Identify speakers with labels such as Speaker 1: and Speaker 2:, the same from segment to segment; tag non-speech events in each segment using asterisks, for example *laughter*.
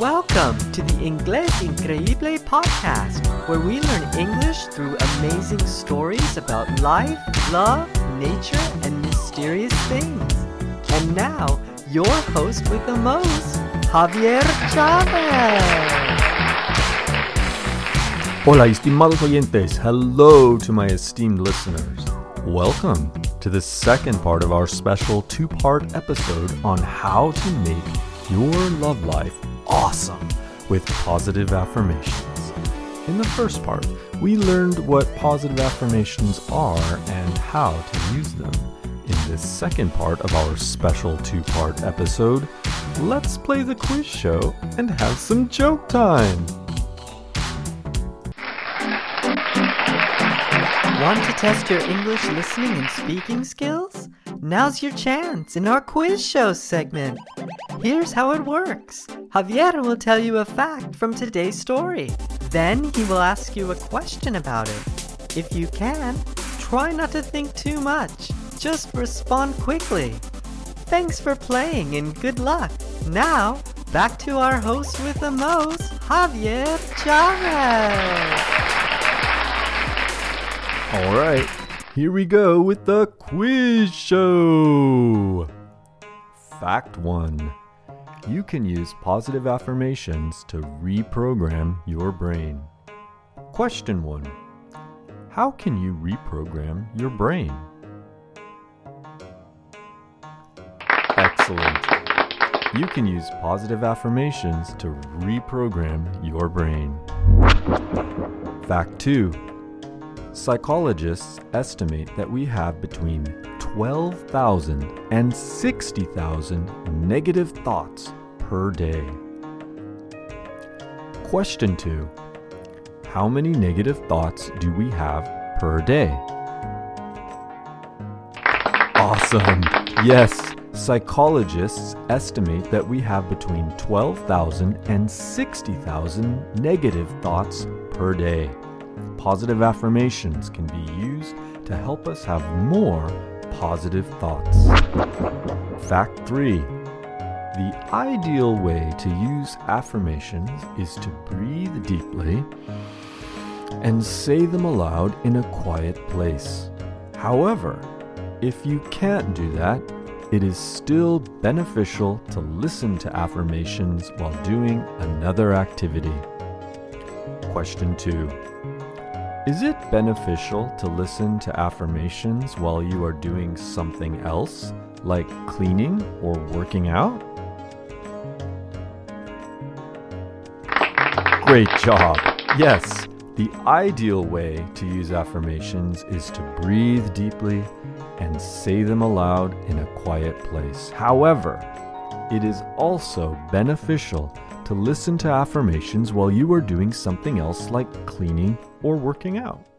Speaker 1: Welcome to the Inglés Increíble podcast, where we learn English through amazing stories about life, love, nature, and mysterious things. And now, your host with the most, Javier Chavez.
Speaker 2: Hola, estimados oyentes. Hello to my esteemed listeners. Welcome to the second part of our special two part episode on how to make your love life awesome with positive affirmations. In the first part, we learned what positive affirmations are and how to use them. In this second part of our special two part episode, let's play the quiz show and have some joke time.
Speaker 1: Want to test your English listening and speaking skills? Now's your chance in our quiz show segment. Here's how it works Javier will tell you a fact from today's story. Then he will ask you a question about it. If you can, try not to think too much. Just respond quickly. Thanks for playing and good luck. Now, back to our host with the most, Javier Chavez.
Speaker 2: All right, here we go with the quiz show. Fact 1 You can use positive affirmations to reprogram your brain. Question 1 How can you reprogram your brain? Excellent. You can use positive affirmations to reprogram your brain. Fact 2 Psychologists estimate that we have between 12,000 and 60,000 negative thoughts per day. Question 2 How many negative thoughts do we have per day? Awesome! Yes, psychologists estimate that we have between 12,000 and 60,000 negative thoughts per day. Positive affirmations can be used to help us have more positive thoughts. Fact 3 The ideal way to use affirmations is to breathe deeply and say them aloud in a quiet place. However, if you can't do that, it is still beneficial to listen to affirmations while doing another activity. Question 2 Is it beneficial to listen to affirmations while you are doing something else, like cleaning or working out? Great job! Yes, the ideal way to use affirmations is to breathe deeply and say them aloud in a quiet place. However, it is also beneficial to listen to affirmations while you are doing something else like cleaning or working out.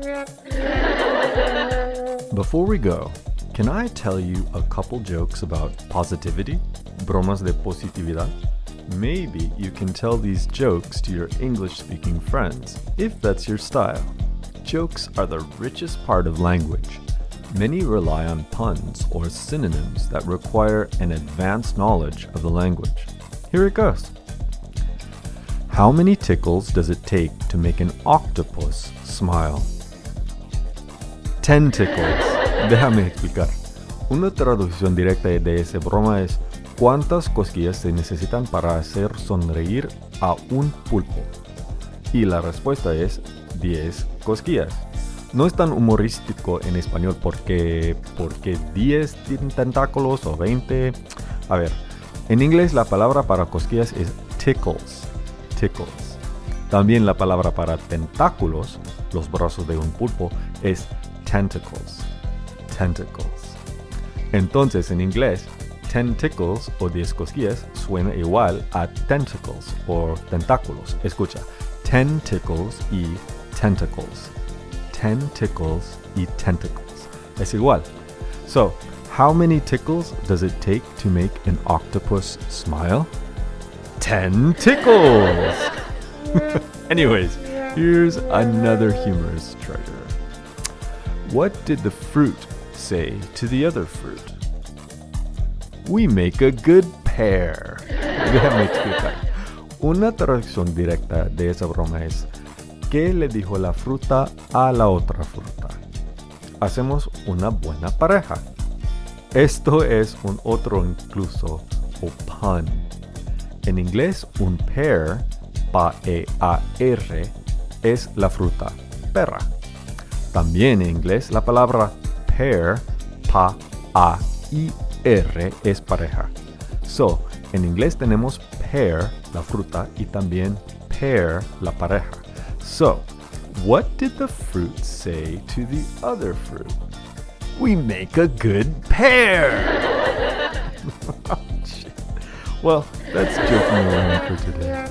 Speaker 2: *laughs* Before we go, can I tell you a couple jokes about positivity? Bromas de positividad? Maybe you can tell these jokes to your English speaking friends, if that's your style. Jokes are the richest part of language. Many rely on puns or synonyms that require an advanced knowledge of the language. Here it goes. How many tickles does it take to make an octopus smile? 10 tickles. Déjame explicar. Una traducción directa de esa broma es ¿cuántas cosquillas se necesitan para hacer sonreír a un pulpo? Y la respuesta es 10 cosquillas. No es tan humorístico en español porque porque 10 tentáculos o 20. A ver, en inglés la palabra para cosquillas es tickles. Tickles. También la palabra para tentáculos, los brazos de un pulpo, es tentacles. Tentacles. Entonces en inglés, tentacles o 10 cosquillas suena igual a tentacles o tentáculos. Escucha, tentacles y tentacles. Tentacles y tentacles. Es igual. So, how many tickles does it take to make an octopus smile? 10 tickles! *laughs* Anyways, here's another humorous treasure. What did the fruit say to the other fruit? We make a good pair. *laughs* Una traducción directa de esa broma es ¿Qué le dijo la fruta a la otra fruta? Hacemos una buena pareja. Esto es un otro incluso o pun. En inglés, un pear, P-E-A-R, es la fruta, perra. También en inglés, la palabra pair, P-A-I-R, es pareja. So, en inglés tenemos pear, la fruta, y también pair, la pareja. So, what did the fruit say to the other fruit? We make a good pair! *laughs* well, that's joking around for today.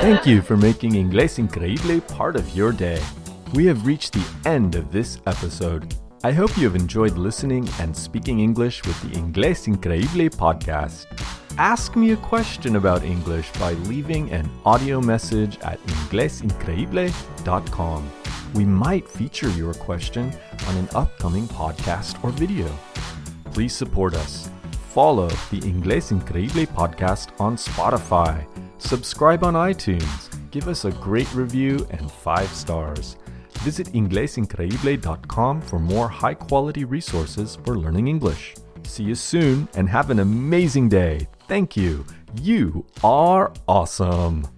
Speaker 2: Thank you for making Inglés Increíble part of your day. We have reached the end of this episode. I hope you have enjoyed listening and speaking English with the Inglés Increíble podcast. Ask me a question about English by leaving an audio message at inglesincreíble.com. We might feature your question on an upcoming podcast or video. Please support us. Follow the Inglés Increíble podcast on Spotify. Subscribe on iTunes. Give us a great review and five stars. Visit inglesincreíble.com for more high quality resources for learning English. See you soon and have an amazing day. Thank you. You are awesome.